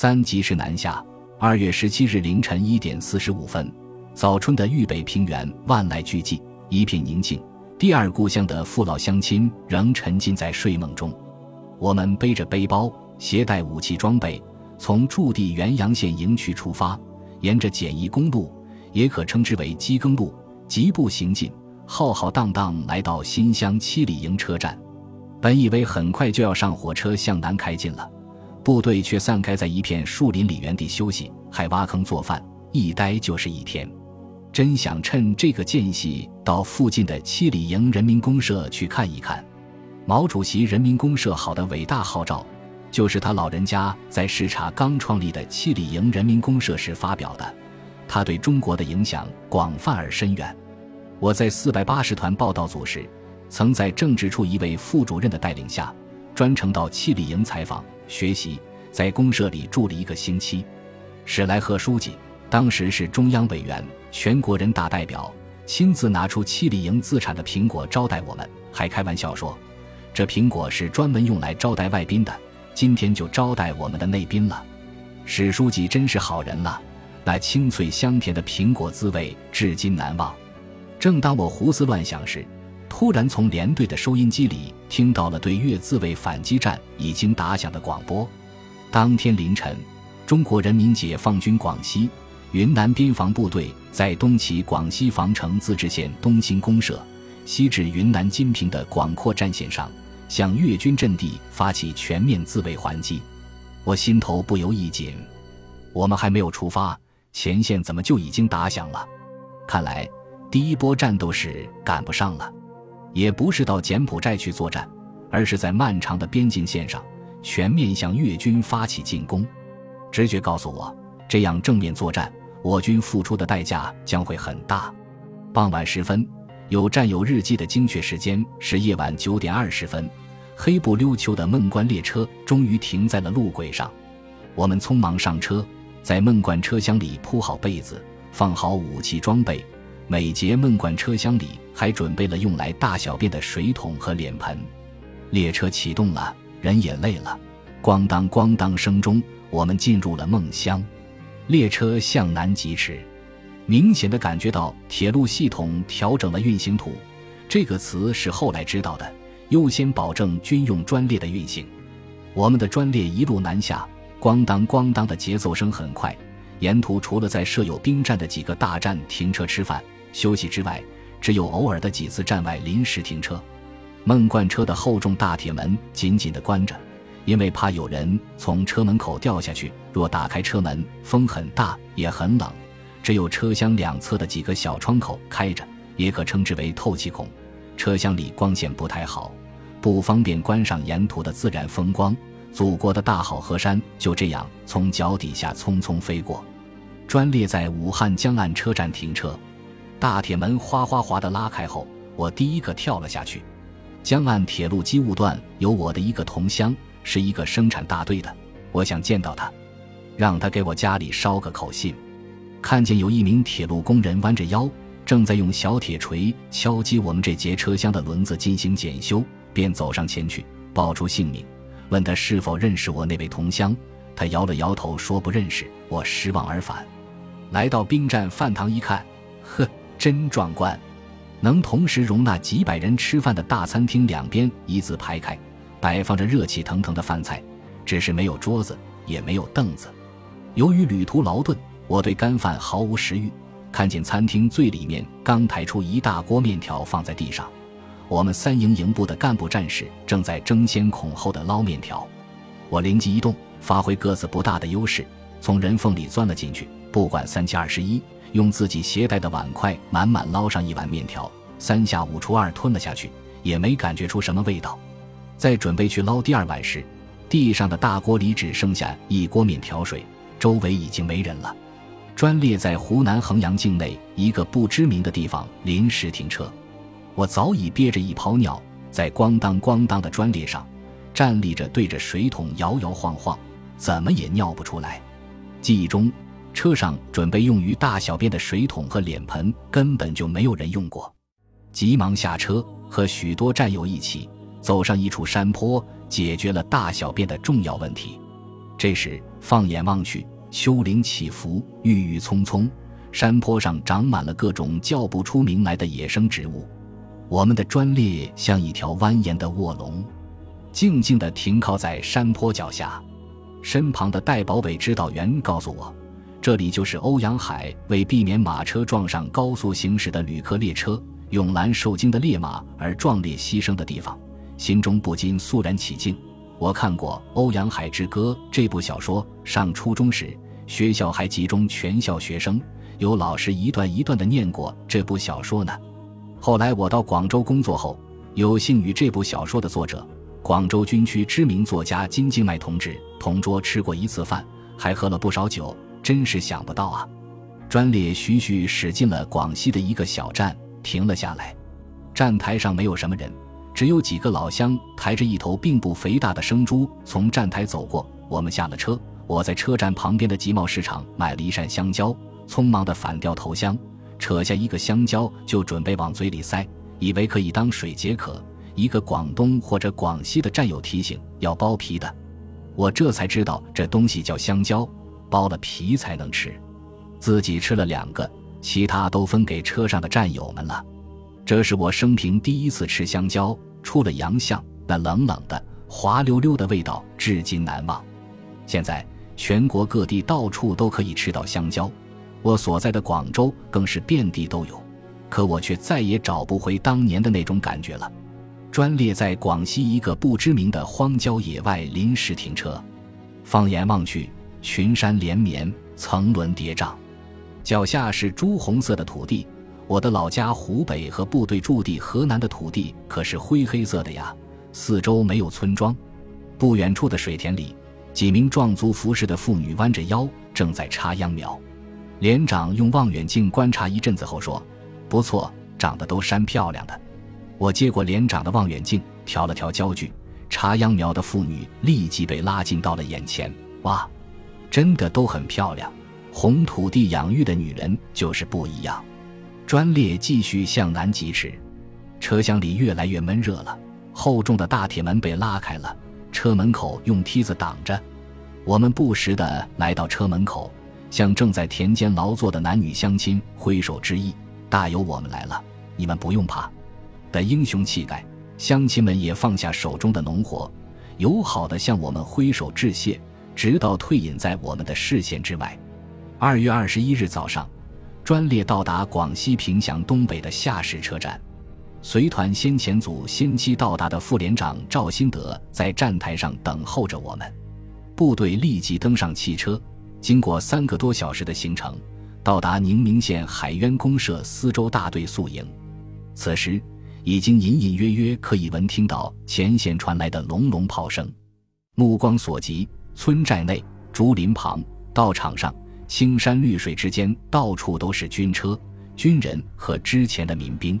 三及时南下。二月十七日凌晨一点四十五分，早春的豫北平原万籁俱寂，一片宁静。第二故乡的父老乡亲仍沉浸在睡梦中。我们背着背包，携带武器装备，从驻地原阳县营区出发，沿着简易公路，也可称之为机耕路，疾步行进，浩浩荡荡来到新乡七里营车站。本以为很快就要上火车向南开进了，部队却散开在一片树林里原地休息，还挖坑做饭，一待就是一天。真想趁这个间隙到附近的七里营人民公社去看一看。毛主席人民公社好的伟大号召，就是他老人家在视察刚创立的七里营人民公社时发表的，他对中国的影响广泛而深远。我在四百八十团报道组时。曾在政治处一位副主任的带领下，专程到七里营采访学习，在公社里住了一个星期。史来贺书记当时是中央委员、全国人大代表，亲自拿出七里营自产的苹果招待我们，还开玩笑说：“这苹果是专门用来招待外宾的，今天就招待我们的内宾了。”史书记真是好人了，那清脆香甜的苹果滋味至今难忘。正当我胡思乱想时，突然从连队的收音机里听到了对越自卫反击战已经打响的广播。当天凌晨，中国人民解放军广西、云南边防部队在东起广西防城自治县东兴公社，西至云南金平的广阔战线上，向越军阵地发起全面自卫还击。我心头不由一紧，我们还没有出发，前线怎么就已经打响了？看来第一波战斗是赶不上了。也不是到柬埔寨去作战，而是在漫长的边境线上全面向越军发起进攻。直觉告诉我，这样正面作战，我军付出的代价将会很大。傍晚时分，有战友日记的精确时间是夜晚九点二十分，黑不溜秋的孟关列车终于停在了路轨上。我们匆忙上车，在孟关车厢里铺好被子，放好武器装备。每节闷罐车厢里还准备了用来大小便的水桶和脸盆。列车启动了，人也累了。咣当咣当声中，我们进入了梦乡。列车向南疾驰，明显的感觉到铁路系统调整了运行图。这个词是后来知道的。优先保证军用专列的运行。我们的专列一路南下，咣当咣当的节奏声很快。沿途除了在设有兵站的几个大站停车吃饭。休息之外，只有偶尔的几次站外临时停车。孟罐车的厚重大铁门紧紧地关着，因为怕有人从车门口掉下去。若打开车门，风很大，也很冷。只有车厢两侧的几个小窗口开着，也可称之为透气孔。车厢里光线不太好，不方便观赏沿途的自然风光。祖国的大好河山就这样从脚底下匆匆飞过。专列在武汉江岸车站停车。大铁门哗哗哗地拉开后，我第一个跳了下去。江岸铁路机务段有我的一个同乡，是一个生产大队的。我想见到他，让他给我家里捎个口信。看见有一名铁路工人弯着腰，正在用小铁锤敲击我们这节车厢的轮子进行检修，便走上前去，报出姓名，问他是否认识我那位同乡。他摇了摇头，说不认识。我失望而返。来到兵站饭堂一看，呵。真壮观，能同时容纳几百人吃饭的大餐厅两边一字排开，摆放着热气腾腾的饭菜，只是没有桌子，也没有凳子。由于旅途劳顿，我对干饭毫无食欲。看见餐厅最里面刚抬出一大锅面条放在地上，我们三营营部的干部战士正在争先恐后的捞面条。我灵机一动，发挥个子不大的优势，从人缝里钻了进去，不管三七二十一。用自己携带的碗筷满满捞上一碗面条，三下五除二吞了下去，也没感觉出什么味道。在准备去捞第二碗时，地上的大锅里只剩下一锅面条水，周围已经没人了。专列在湖南衡阳境内一个不知名的地方临时停车，我早已憋着一泡尿，在咣当咣当的专列上站立着，对着水桶摇摇晃晃，怎么也尿不出来。记忆中。车上准备用于大小便的水桶和脸盆根本就没有人用过，急忙下车，和许多战友一起走上一处山坡，解决了大小便的重要问题。这时放眼望去，丘陵起伏，郁郁葱葱，山坡上长满了各种叫不出名来的野生植物。我们的专列像一条蜿蜒的卧龙，静静地停靠在山坡脚下。身旁的戴保伟指导员告诉我，这里就是欧阳海为避免马车撞上高速行驶的旅客列车、永兰受惊的烈马而壮烈牺牲的地方，心中不禁肃然起敬。我看过《欧阳海之歌》这部小说，上初中时学校还集中全校学生，有老师一段一段地念过这部小说呢。后来我到广州工作后，有幸与这部小说的作者、广州军区知名作家金敬迈同志同桌吃过一次饭，还喝了不少酒，真是想不到啊！专列徐徐驶进了广西的一个小站，停了下来。站台上没有什么人，只有几个老乡抬着一头并不肥大的生猪从站台走过。我们下了车，我在车站旁边的集贸市场买了一扇香蕉，匆忙地反掉头香。扯下一个香蕉就准备往嘴里塞，以为可以当水解渴。一个广东或者广西的战友提醒要剥皮的，我这才知道这东西叫香蕉，剥了皮才能吃。自己吃了两个，其他都分给车上的战友们了。这是我生平第一次吃香蕉，出了洋相，那冷冷的、滑溜溜的味道至今难忘。现在全国各地到处都可以吃到香蕉。我所在的广州更是遍地都有，可我却再也找不回当年的那种感觉了。专列在广西一个不知名的荒郊野外临时停车，放眼望去，群山连绵，层峦叠嶂，脚下是朱红色的土地。我的老家湖北和部队驻地河南的土地可是灰黑色的呀。四周没有村庄，不远处的水田里，几名壮族服饰的妇女弯着腰，正在插秧苗。连长用望远镜观察一阵子后说：“不错，长得都山漂亮的。”我接过连长的望远镜，调了调焦距，插秧苗的妇女立即被拉近到了眼前。哇，真的都很漂亮！红土地养育的女人就是不一样。专列继续向南疾驰，车厢里越来越闷热了。厚重的大铁门被拉开了，车门口用梯子挡着。我们不时地来到车门口。向正在田间劳作的男女乡亲挥手致意，大有我们来了，你们不用怕的英雄气概。乡亲们也放下手中的农活，友好地向我们挥手致谢，直到退隐在我们的视线之外。二月二十一日早上，专列到达广西凭祥东北的下石车站，随团先遣组先期到达的副连长赵新德在站台上等候着我们，部队立即登上汽车。经过三个多小时的行程，到达宁明县海渊公社司州大队宿营。此时，已经隐隐约约可以闻听到前线传来的隆隆炮声。目光所及，村寨内、竹林旁、道场上、青山绿水之间，到处都是军车、军人和之前的民兵。